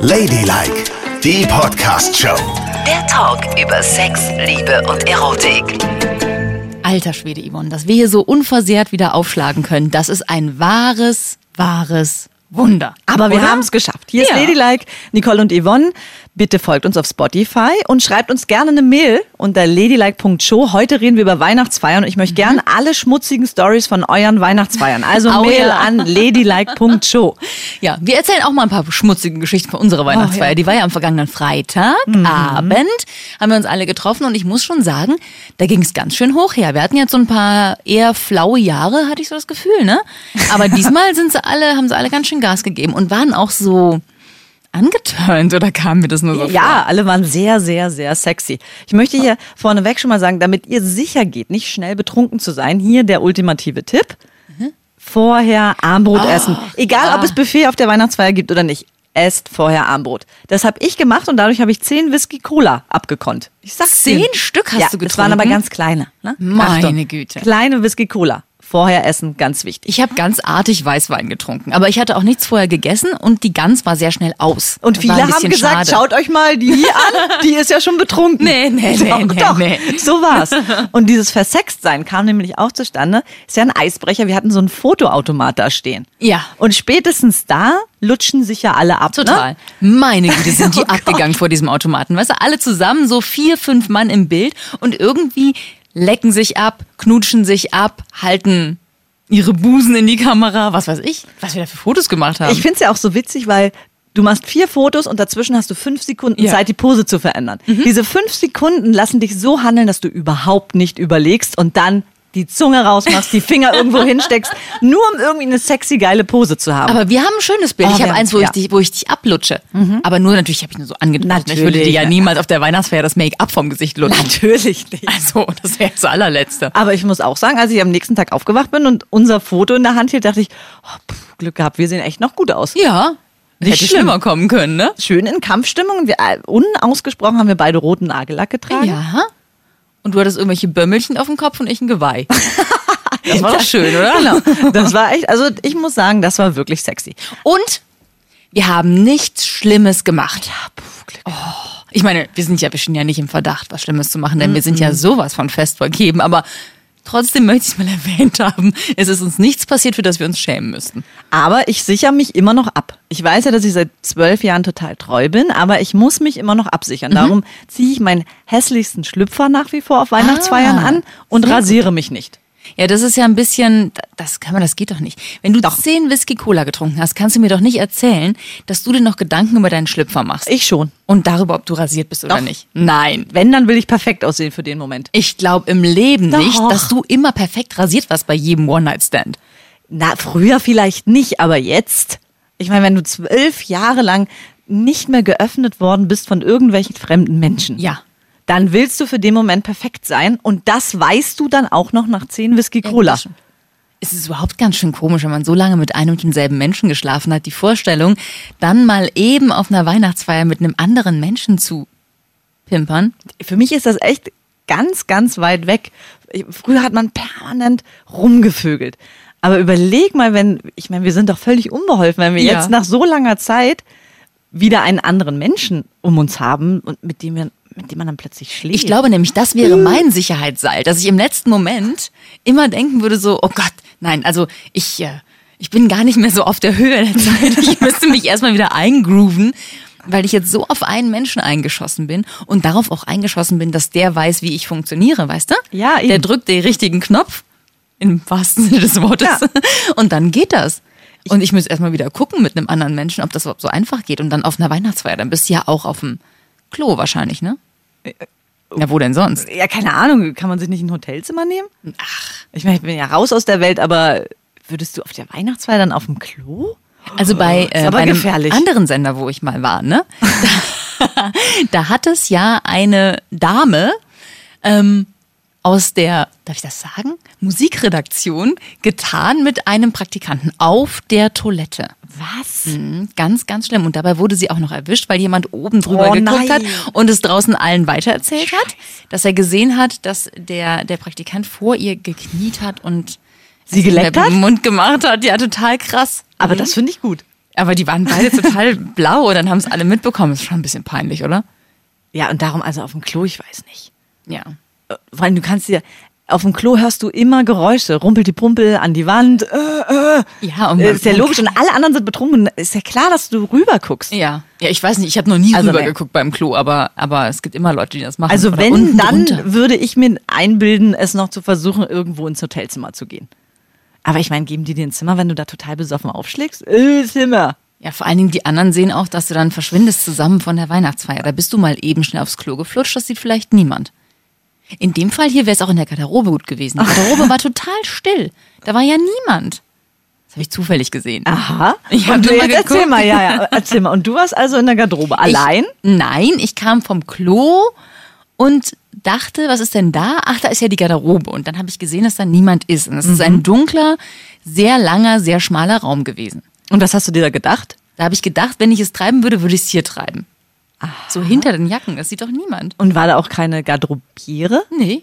Ladylike, die Podcast-Show. Der Talk über Sex, Liebe und Erotik. Alter Schwede, Yvonne, dass wir hier so unversehrt wieder aufschlagen können, das ist ein wahres, wahres Wunder. Aber wir haben es geschafft. Hier Ja. ist Ladylike, Nicole und Yvonne. Bitte folgt uns auf Spotify und schreibt uns gerne eine Mail unter ladylike.show. Heute reden wir über Weihnachtsfeiern und ich möchte gerne alle schmutzigen Stories von euren Weihnachtsfeiern. Also Oh Mail ja. an ladylike.show. Ja, wir erzählen auch mal ein paar schmutzige Geschichten von unserer Weihnachtsfeier. Oh, ja. Die war ja am vergangenen Freitagabend. Haben wir uns alle getroffen und ich muss schon sagen, da ging es ganz schön hoch her. Wir hatten jetzt so ein paar eher flaue Jahre, hatte ich so das Gefühl, ne? Aber diesmal sind sie alle, haben sie alle ganz schön Gas gegeben und waren auch so angeturnt oder kam mir das nur so vor? Ja, alle waren sehr, sehr, sehr sexy. Ich möchte hier vorneweg schon mal sagen, damit ihr sicher geht, nicht schnell betrunken zu sein, hier der ultimative Tipp. Vorher Armbrot essen. Egal, ob es Buffet auf der Weihnachtsfeier gibt oder nicht. Esst vorher Armbrot. Das habe ich gemacht und dadurch habe ich zehn Whisky Cola abgekonnt. Ich sag's Zehn dir. Stück hast ja, du Das waren aber getrunken? ganz kleine. Ne? Meine Güte. Kleine Whisky Cola. Vorher essen, ganz wichtig. Ich habe ganz artig Weißwein getrunken, aber ich hatte auch nichts vorher gegessen und die Gans war sehr schnell aus. Und viele ein haben gesagt, schade. schaut euch mal die an, die ist ja schon betrunken. Nee, nee, nee, doch, nee, doch. nee. So war's. Und dieses Versextsein kam nämlich auch zustande. Ist ja ein Eisbrecher. Wir hatten so einen Fotoautomat da stehen. Ja. Und spätestens da lutschen sich ja alle ab. Total. Ne? Meine Güte, sind die Oh abgegangen vor diesem Automaten. Weißt du, alle zusammen, so vier, fünf Mann im Bild und irgendwie lecken sich ab, knutschen sich ab, halten ihre Busen in die Kamera, was weiß ich, was wir da für Fotos gemacht haben. Ich find's ja auch so witzig, weil du machst vier Fotos und dazwischen hast du fünf Sekunden Ja. Mhm. Zeit, die Pose zu verändern. Diese fünf Sekunden lassen dich so handeln, dass du überhaupt nicht überlegst und dann die Zunge rausmachst, die Finger irgendwo hinsteckst, nur um irgendwie eine sexy geile Pose zu haben. aber wir haben ein schönes Bild. Oh, ich habe eins, wo, ja. Mhm. ich dich, wo ich dich ablutsche. Aber nur natürlich habe ich nur so angedeutet. Ich würde dir ja niemals auf der Weihnachtsfeier das Make-up vom Gesicht lutschen. Natürlich nicht. Also, das wäre das allerletzte. Aber ich muss auch sagen, als ich am nächsten Tag aufgewacht bin und unser Foto in der Hand hielt, dachte ich, oh, pff, Glück gehabt, wir sehen echt noch gut aus. Ja, Nicht hätte schlimm. schlimmer kommen können, ne? Schön in Kampfstimmung. Wir, äh, unausgesprochen haben wir beide roten Nagellack getragen. Ja. Und du hattest irgendwelche Bömmelchen auf dem Kopf und ich ein Geweih. Das war doch schön, oder? Genau. Das war echt, also ich muss sagen, das war wirklich sexy. Und wir haben nichts Schlimmes gemacht. Oh, ich meine, wir sind ja, wir stehen ja nicht im Verdacht, was Schlimmes zu machen, denn wir sind ja sowas von fest vergeben, aber trotzdem möchte ich es mal erwähnt haben. Es ist uns nichts passiert, für das wir uns schämen müssten. Aber ich sichere mich immer noch ab. Ich weiß ja, dass ich seit zwölf Jahren total treu bin, aber ich muss mich immer noch absichern. Darum ziehe ich meinen hässlichsten Schlüpfer nach wie vor auf Weihnachtsfeiern Ah, an und rasiere mich nicht. Ja, das ist ja ein bisschen, das kann man, das geht doch nicht. Wenn du zehn Whisky Cola getrunken hast, kannst du mir doch nicht erzählen, dass du dir noch Gedanken über deinen Schlüpfer machst. Ich schon. Und darüber, ob du rasiert bist oder Doch. nicht. Nein. Wenn, dann will ich perfekt aussehen für den Moment. Ich glaube im Leben Doch. nicht, dass du immer perfekt rasiert warst bei jedem One-Night-Stand. Na, früher vielleicht nicht, aber jetzt. Ich meine, wenn du zwölf Jahre lang nicht mehr geöffnet worden bist von irgendwelchen fremden Menschen. Ja. Dann willst du für den Moment perfekt sein und das weißt du dann auch noch nach zehn Whisky Cola. schon. Es ist überhaupt ganz schön komisch, wenn man so lange mit einem und demselben Menschen geschlafen hat. Die Vorstellung, dann mal eben auf einer Weihnachtsfeier mit einem anderen Menschen zu pimpern. Für mich ist das echt ganz, ganz weit weg. Früher hat man permanent rumgevögelt. Aber überleg mal, wenn, ich meine, wir sind doch völlig unbeholfen, wenn wir Ja. jetzt nach so langer Zeit wieder einen anderen Menschen um uns haben und mit dem, wir, mit dem man dann plötzlich schläft. Ich glaube nämlich, das wäre mein Sicherheitsseil, dass ich im letzten Moment immer denken würde so, oh Gott, nein, also ich, äh, ich bin gar nicht mehr so auf der Höhe der Zeit. Ich müsste mich erstmal wieder eingrooven, weil ich jetzt so auf einen Menschen eingeschossen bin und darauf auch eingeschossen bin, dass der weiß, wie ich funktioniere, weißt du? Ja, eben. Der drückt den richtigen Knopf, im wahrsten Sinne des Wortes, Ja. und dann geht das. Und ich muss erstmal wieder gucken mit einem anderen Menschen, ob das überhaupt so einfach geht. Und dann auf einer Weihnachtsfeier, dann bist du ja auch auf dem Klo wahrscheinlich, ne? Ja, wo denn sonst? Ja, keine Ahnung, kann man sich nicht ein Hotelzimmer nehmen? Ach. Ich meine, ich bin ja raus aus der Welt, aber würdest du auf der Weihnachtsfeier dann auf dem Klo? Also bei, äh, bei einem gefährlich. anderen Sender, wo ich mal war, ne? Da, da hat es ja eine Dame ähm, aus der, darf ich das sagen, Musikredaktion getan mit einem Praktikanten auf der Toilette. Was? Mhm, Ganz, ganz schlimm. Und dabei wurde sie auch noch erwischt, weil jemand oben drüber Oh, geguckt hat nein. und es draußen allen weitererzählt hat, dass er gesehen hat, dass der, der Praktikant vor ihr gekniet hat und Sie geleckt hat? Mund gemacht hat. Ja, total krass. Aber das finde ich gut. Aber die waren beide total blau und dann haben es alle mitbekommen. Das ist schon ein bisschen peinlich, oder? Ja, und darum, also auf dem Klo, ich weiß nicht. Ja. Äh, Vor allem, du kannst dir, auf dem Klo hörst du immer Geräusche. Rumpelt die Pumpel an die Wand. Äh, äh. Ja, und Äh, man- ist ja logisch. Und alle anderen sind betrunken. Ist ja klar, dass du rüber guckst. Ja, ja, ich weiß nicht, ich habe noch nie Also, rübergeguckt beim Klo, aber, aber es gibt immer Leute, die das machen. Also Oder wenn, unten dann drunter. würde ich mir einbilden, es noch zu versuchen, irgendwo ins Hotelzimmer zu gehen. Aber ich meine, geben die dir ein Zimmer, wenn du da total besoffen aufschlägst? Äh, Zimmer. Ja, vor allen Dingen die anderen sehen auch, dass du dann verschwindest zusammen von der Weihnachtsfeier. Da bist du mal eben schnell aufs Klo geflutscht, das sieht vielleicht niemand. In dem Fall hier wäre es auch in der Garderobe gut gewesen. Die Garderobe war total still. Da war ja niemand. Das habe ich zufällig gesehen. Aha. Ich Und du jetzt erzähl mal, ja, ja, erzähl mal. Und du warst also in der Garderobe allein? Ich, nein, ich kam vom Klo und dachte, was ist denn da? Ach, da ist ja die Garderobe. Und dann habe ich gesehen, dass da niemand ist. Und es ist ein dunkler, sehr langer, sehr schmaler Raum gewesen. Und was hast du dir da gedacht? Da habe ich gedacht, wenn ich es treiben würde, würde ich es hier treiben. So hinter den Jacken, das sieht doch niemand. Und war da auch keine Garderobiere? Nee.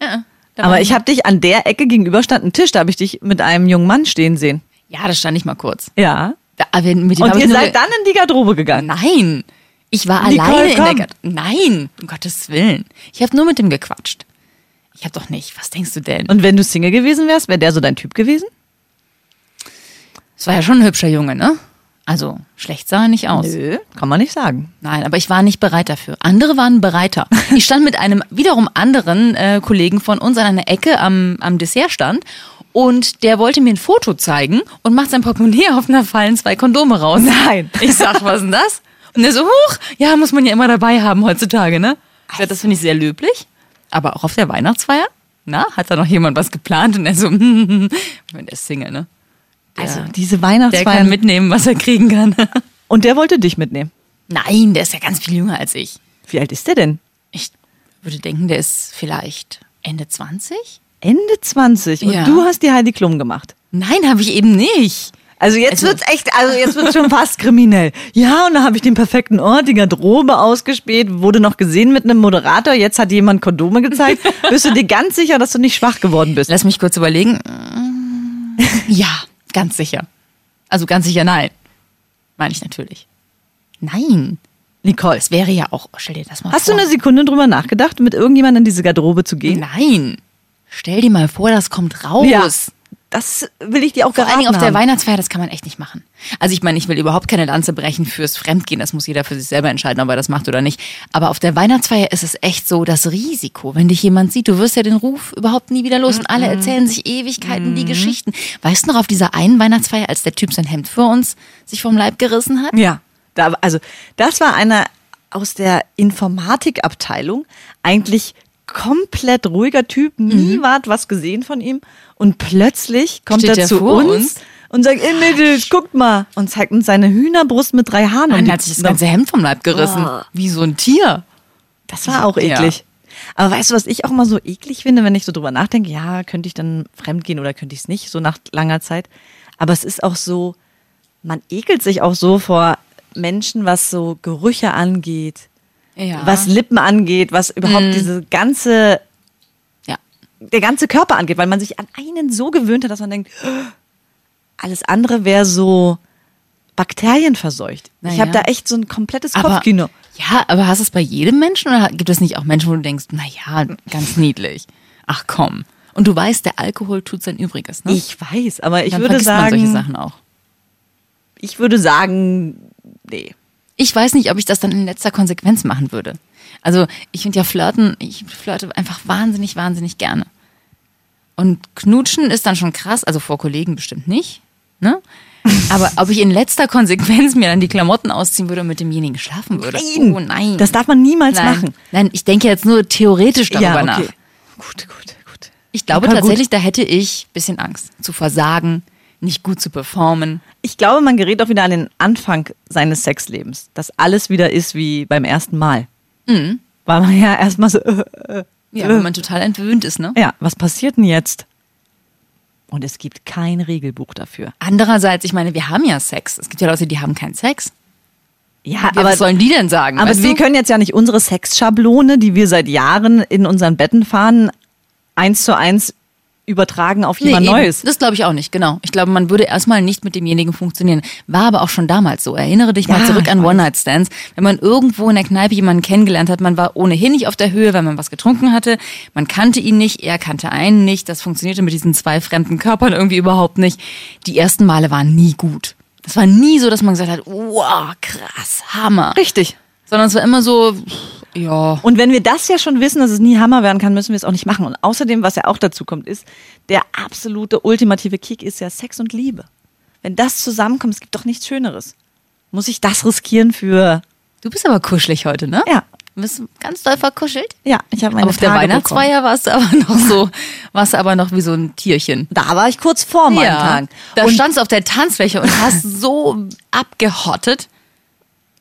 Ja, Aber ich habe dich an der Ecke gegenüber stand ein Tisch, da habe ich dich mit einem jungen Mann stehen sehen. Ja, da stand ich mal kurz. Ja. Da, Und ihr seid dann in die Garderobe gegangen. Nein. Ich war Nicole, alleine in der komm. Garderobe. Nein, um Gottes Willen. Ich habe nur mit dem gequatscht. Ich habe doch nicht. Was denkst du denn? Und wenn du Single gewesen wärst, wäre der so dein Typ gewesen? Es war ja schon ein hübscher Junge, ne? Also, schlecht sah er nicht aus. Nö, kann man nicht sagen. Nein, aber ich war nicht bereit dafür. Andere waren bereiter. Ich stand mit einem wiederum anderen äh, Kollegen von uns an einer Ecke am, am Dessertstand und der wollte mir ein Foto zeigen und macht sein Portemonnaie auf und da fallen zwei Kondome raus. Nein. Ich sag, was ist denn das? Und er so, huch, ja, muss man ja immer dabei haben heutzutage, ne? Ich sag, das finde ich sehr löblich. Aber auch auf der Weihnachtsfeier? Na, hat da noch jemand was geplant? Und er so, wenn der ist Single, ne? Also diese der kann Weihnachtsfeiern. mitnehmen, was er kriegen kann. Und der wollte dich mitnehmen. Nein, der ist ja ganz viel jünger als ich. Wie alt ist der denn? Ich würde denken, der ist vielleicht Ende 20? Ende 20. Und Ja. du hast die Heidi Klum gemacht. Nein, habe ich eben nicht. Also jetzt Also- wird's echt, also jetzt wird's schon fast kriminell. Ja, und dann habe ich den perfekten Ort, die Garderobe ausgespäht, wurde noch gesehen mit einem Moderator, jetzt hat jemand Kondome gezeigt. Bist du dir ganz sicher, dass du nicht schwach geworden bist? Lass mich kurz überlegen. Ja, ganz sicher. Also ganz sicher nein. Meine ich natürlich. Nein. Nicole, Das wäre ja auch, stell dir das mal hast du vor. eine Sekunde drüber nachgedacht, mit irgendjemandem in diese Garderobe zu gehen? Nein. Stell dir mal vor, das kommt raus. Ja. Das will ich dir auch Vor allen Dingen auf der haben. Weihnachtsfeier, das kann man echt nicht machen. Also ich meine, ich will überhaupt keine Lanze brechen fürs Fremdgehen. Das muss jeder für sich selber entscheiden, ob er das macht oder nicht. Aber auf der Weihnachtsfeier ist es echt so das Risiko. Wenn dich jemand sieht, du wirst ja den Ruf überhaupt nie wieder los. Und alle erzählen sich Ewigkeiten die Geschichten. Weißt du noch, auf dieser einen Weihnachtsfeier, als der Typ sein Hemd für uns sich vom Leib gerissen hat? Ja, da, also das war einer aus der Informatikabteilung, eigentlich komplett ruhiger Typ, nie ward was gesehen von ihm und plötzlich kommt Mhm. Steht er zu uns, uns? und sagt, ey Mädels, guckt mal und zeigt uns seine Hühnerbrust mit drei Haaren. Dann und hat sich das ganze Hemd vom Leib gerissen. Oh. Wie so ein Tier. das war auch Ja. eklig. Aber weißt du, was ich auch mal so eklig finde, wenn ich so drüber nachdenke, ja, könnte ich dann fremdgehen oder könnte ich es nicht, so nach langer Zeit. Aber es ist auch so, man ekelt sich auch so vor Menschen, was so Gerüche angeht. Ja. was Lippen angeht, was überhaupt diese ganze, Ja. der ganze Körper angeht, weil man sich an einen so gewöhnt hat, dass man denkt, alles andere wäre so bakterienverseucht. Na ich habe da echt so ein komplettes Aber, Kopfkino. ja, aber hast du es bei jedem Menschen oder gibt es nicht auch Menschen, wo du denkst, na ja, ganz niedlich. Ach komm. Und du weißt, der Alkohol tut sein Übriges, ne? Ich weiß, aber ich Dann würde vergisst man solche sagen, Sachen auch. ich würde sagen, nee. Ich weiß nicht, ob ich das dann in letzter Konsequenz machen würde. Also ich finde ja Flirten, ich flirte einfach wahnsinnig, wahnsinnig gerne. Und knutschen ist dann schon krass, also vor Kollegen bestimmt nicht. Ne? Aber ob ich in letzter Konsequenz mir dann die Klamotten ausziehen würde und mit demjenigen schlafen würde. Nein, Oh nein. das darf man niemals nein. machen. Nein, ich denke jetzt nur theoretisch darüber ja, okay. nach. Gut, gut, gut. Ich glaube Ja, gut. tatsächlich, da hätte ich ein bisschen Angst. Zu versagen, nicht gut zu performen. Ich glaube, man gerät auch wieder an den Anfang seines Sexlebens, dass alles wieder ist wie beim ersten Mal. Mhm. Weil man ja erstmal so, äh, Ja, wenn man total entwöhnt ist, ne? Ja, was passiert denn jetzt? Und es gibt kein Regelbuch dafür. Andererseits, ich meine, wir haben ja Sex. Es gibt ja Leute, die haben keinen Sex. Ja, Ja, was sollen die denn sagen? aber wir können jetzt ja nicht unsere Sexschablone, die wir seit Jahren in unseren Betten fahren, eins zu eins übertragen auf jemand eben. Neues. Das glaube ich auch nicht, genau. Ich glaube, man würde erstmal nicht mit demjenigen funktionieren. War aber auch schon damals so. Erinnere dich mal Ja, zurück ich an. One-Night-Stands. Wenn man irgendwo in der Kneipe jemanden kennengelernt hat, man war ohnehin nicht auf der Höhe, weil man was getrunken hatte. Man kannte ihn nicht, er kannte einen nicht. Das funktionierte mit diesen zwei fremden Körpern irgendwie überhaupt nicht. Die ersten Male waren nie gut. Das war nie so, dass man gesagt hat, wow, krass, Hammer. Richtig. Sondern es war immer so, ja. Und wenn wir das ja schon wissen, dass es nie Hammer werden kann, müssen wir es auch nicht machen. Und außerdem, was ja auch dazu kommt, ist, der absolute ultimative Kick ist ja Sex und Liebe. Wenn das zusammenkommt, es gibt doch nichts Schöneres. Muss ich das riskieren für, Du bist aber kuschelig heute, ne? ja, Du bist ganz doll verkuschelt. ja, ich habe meine Aber auf der Tage bekommen. Weihnachtsfeier warst du aber noch so, warst du aber noch wie so ein Tierchen. Da war ich kurz vor meinem Tag. Da standst du auf der Tanzfläche und hast so abgehottet.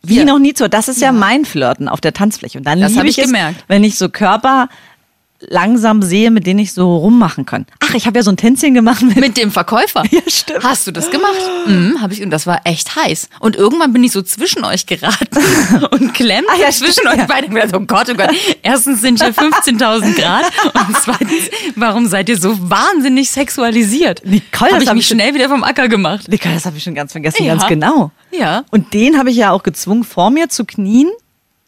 Wie Ja. noch nie zu. Das ist ja, mein Flirten auf der Tanzfläche. Und dann liebe hab ich ich es, gemerkt. wenn ich so Körper langsam sehe, mit denen ich so rummachen kann. Ach, ich habe ja so ein Tänzchen gemacht mit, Mit dem Verkäufer. Ja, stimmt. Hast du das gemacht? Mhm, hab ich, und das war echt heiß. Und irgendwann bin ich so zwischen euch geraten und klemmte Ah, ja, zwischen stimmt, euch ja. beide. Und gedacht, oh Gott, oh Gott. Erstens sind hier 15.000 Grad und zweitens, warum seid ihr so wahnsinnig sexualisiert? Nicole, hab das ich hab mich ich schon- schnell wieder vom Acker gemacht. Nicole, das habe ich schon ganz vergessen, Ja. ganz genau. Ja. Und den habe ich ja auch gezwungen, vor mir zu knien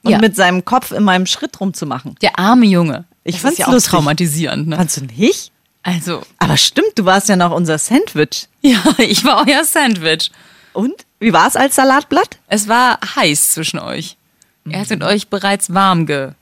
und Ja. mit seinem Kopf in meinem Schritt rumzumachen. Der arme Junge. Ich fand's ist ja auch lustig. traumatisierend. Ne? Fandst du nicht? Also, Aber stimmt, du warst ja noch unser Sandwich. ja, ich war euer Sandwich. Und? Wie war es als Salatblatt? Es war heiß zwischen euch. Er hat mit euch bereits warm gerieben.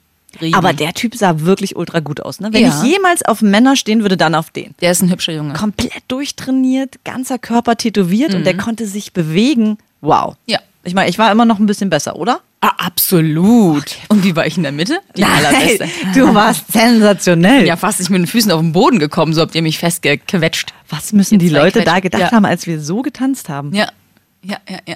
Aber der Typ sah wirklich ultra gut aus. Ne? Wenn Ja. ich jemals auf Männer stehen würde, dann auf den. der ist ein hübscher Junge. Komplett durchtrainiert, ganzer Körper tätowiert und der konnte sich bewegen. Wow. Ja. Ich meine, ich war immer noch ein bisschen besser, oder? Ah, absolut. Und wie war ich in der Mitte? Die allerbeste. du warst sensationell. Ja, fast nicht mit den Füßen auf den Boden gekommen, so habt ihr mich festgequetscht. Was müssen die Jetzt ich Leute da quetsch. gedacht Ja. haben, als wir so getanzt haben? Ja, ja, ja, ja.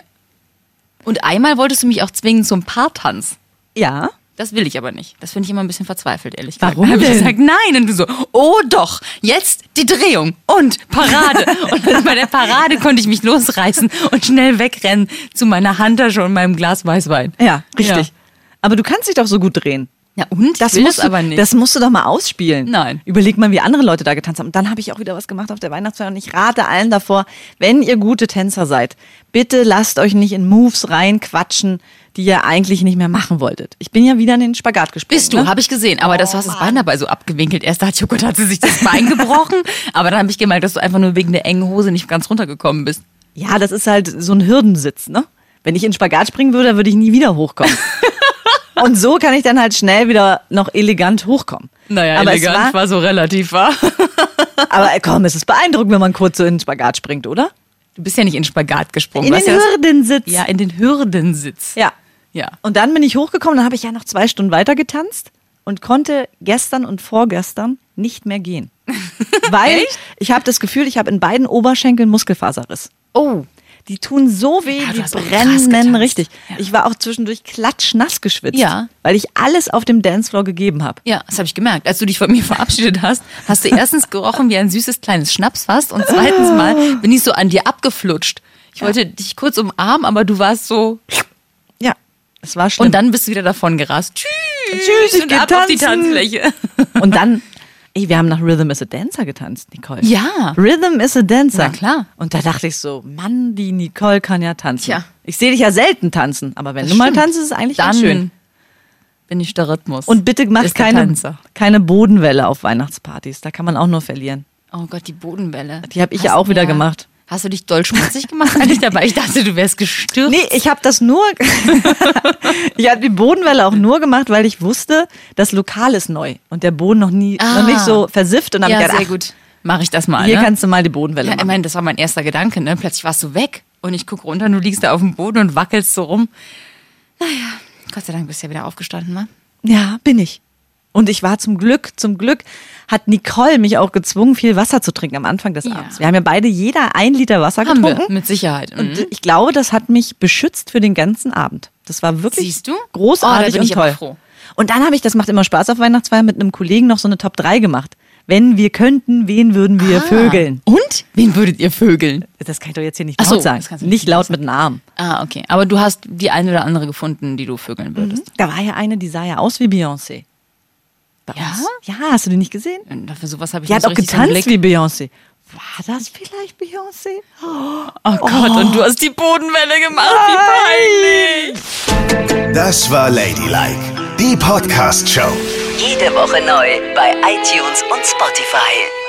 Und einmal wolltest du mich auch zwingen zum Paartanz. Ja. Das will ich aber nicht. Das finde ich immer ein bisschen verzweifelt, ehrlich gesagt. Warum Dann hab ich gesagt, nein. Und du so, oh doch, jetzt die Drehung und Parade. und bei der Parade konnte ich mich losreißen und schnell wegrennen zu meiner Handtasche und meinem Glas Weißwein. Ja, richtig. Ja. Aber du kannst dich doch so gut drehen. Ja, und? Das musst, das du, aber nicht. das musst du doch mal ausspielen. Nein. Überleg mal, wie andere Leute da getanzt haben. Und dann habe ich auch wieder was gemacht auf der Weihnachtsfeier. Und ich rate allen davor, wenn ihr gute Tänzer seid, bitte lasst euch nicht in Moves reinquatschen, die ihr eigentlich nicht mehr machen wolltet. Ich bin ja wieder in den Spagat gesprungen. Bist du, ne? habe ich gesehen. Aber das, du hast das Bein dabei so abgewinkelt. Erst dachte ich, oh Gott, hat sie sich das Bein gebrochen. Aber dann habe ich gemerkt, dass du einfach nur wegen der engen Hose nicht ganz runtergekommen bist. Ja, das ist halt so ein Hürdensitz, ne? Wenn ich in den Spagat springen würde, würde ich nie wieder hochkommen. Und so kann ich dann halt schnell wieder noch elegant hochkommen. Naja, aber elegant war, war so relativ, war. Aber komm, es ist beeindruckend, wenn man kurz so in den Spagat springt, oder? Du bist ja nicht in den Spagat gesprungen. In den ja, Hürdensitz. ja, in den Hürdensitz. Ja. Ja. Und dann bin ich hochgekommen, dann habe ich ja noch zwei Stunden weiter getanzt und konnte gestern und vorgestern nicht mehr gehen. Weil ich habe das Gefühl, ich habe in beiden Oberschenkeln Muskelfaserriss. Oh. Die tun so weh, Ja, die brennen richtig. Ja. Ich war auch zwischendurch klatschnass geschwitzt, Ja. weil ich alles auf dem Dancefloor gegeben habe. Ja, das habe ich gemerkt. Als du dich von mir verabschiedet hast, hast du erstens gerochen wie ein süßes kleines Schnapsfass und zweitens mal bin ich so an dir abgeflutscht. Ich wollte dich kurz umarmen, aber du warst so Ja, es war schlimm. und dann bist du wieder davon gerast. Tschüss, Tschüss, ich und ab auf die tanzen. Tanzfläche. Und dann, ey, wir haben nach Rhythm is a Dancer getanzt, Nicole. Ja. Rhythm is a Dancer. Na klar. Und da dachte ich so, Mann, die Nicole kann ja tanzen. Tja. Ich sehe dich ja selten tanzen, aber wenn Das du mal stimmt. tanzt, ist es eigentlich Dann ganz schön. bin ich der Rhythmus. Und bitte mach keine, keine Bodenwelle auf Weihnachtspartys. Da kann man auch nur verlieren. Oh Gott, die Bodenwelle. Die hab ich ja auch wieder gemacht. Hast du dich doll schmutzig gemacht eigentlich dabei? Ich dachte, du wärst gestürzt. Nee, ich habe das nur, ich habe die Bodenwelle auch nur gemacht, weil ich wusste, das Lokal ist neu und der Boden noch nie, Ah. noch nicht so versifft. Und dann ja, ich sehr gedacht, gut. Mache ich das mal. hier ne? kannst du mal die Bodenwelle Ja, ich machen. meine, das war mein erster Gedanke, ne? Plötzlich warst du weg und ich guck runter und du liegst da auf dem Boden und wackelst so rum. Naja, Gott sei Dank bist du ja wieder aufgestanden, ne? Ja, bin ich. Und ich war zum Glück, zum Glück hat Nicole mich auch gezwungen, viel Wasser zu trinken am Anfang des Ja. Abends. Wir haben ja beide jeder ein Liter Wasser Haben wir, getrunken. mit Sicherheit. Mhm. Und ich glaube, das hat mich beschützt für den ganzen Abend. Das war wirklich Siehst du? großartig Oh, und toll. Und dann habe ich, das macht immer Spaß auf Weihnachtsfeier, mit einem Kollegen noch so eine Top 3 gemacht. Wenn wir könnten, wen würden wir vögeln? Ah. Und? Wen würdet ihr vögeln? Das kann ich doch jetzt hier nicht laut so, sagen. Nicht nicht laut mit Namen. Ah, okay. Aber du hast die eine oder andere gefunden, die du vögeln würdest. Da war ja eine, die sah ja aus wie Beyoncé. Bei Ja? uns. Ja, hast du die nicht gesehen? Und Für sowas habe ich Die nicht hat auch getanzt wie Beyoncé. War das vielleicht Beyoncé? Oh Gott, und du hast die Bodenwelle gemacht. Wie peinlich. Das war Ladylike, die Podcast-Show. Jede Woche neu bei iTunes und Spotify.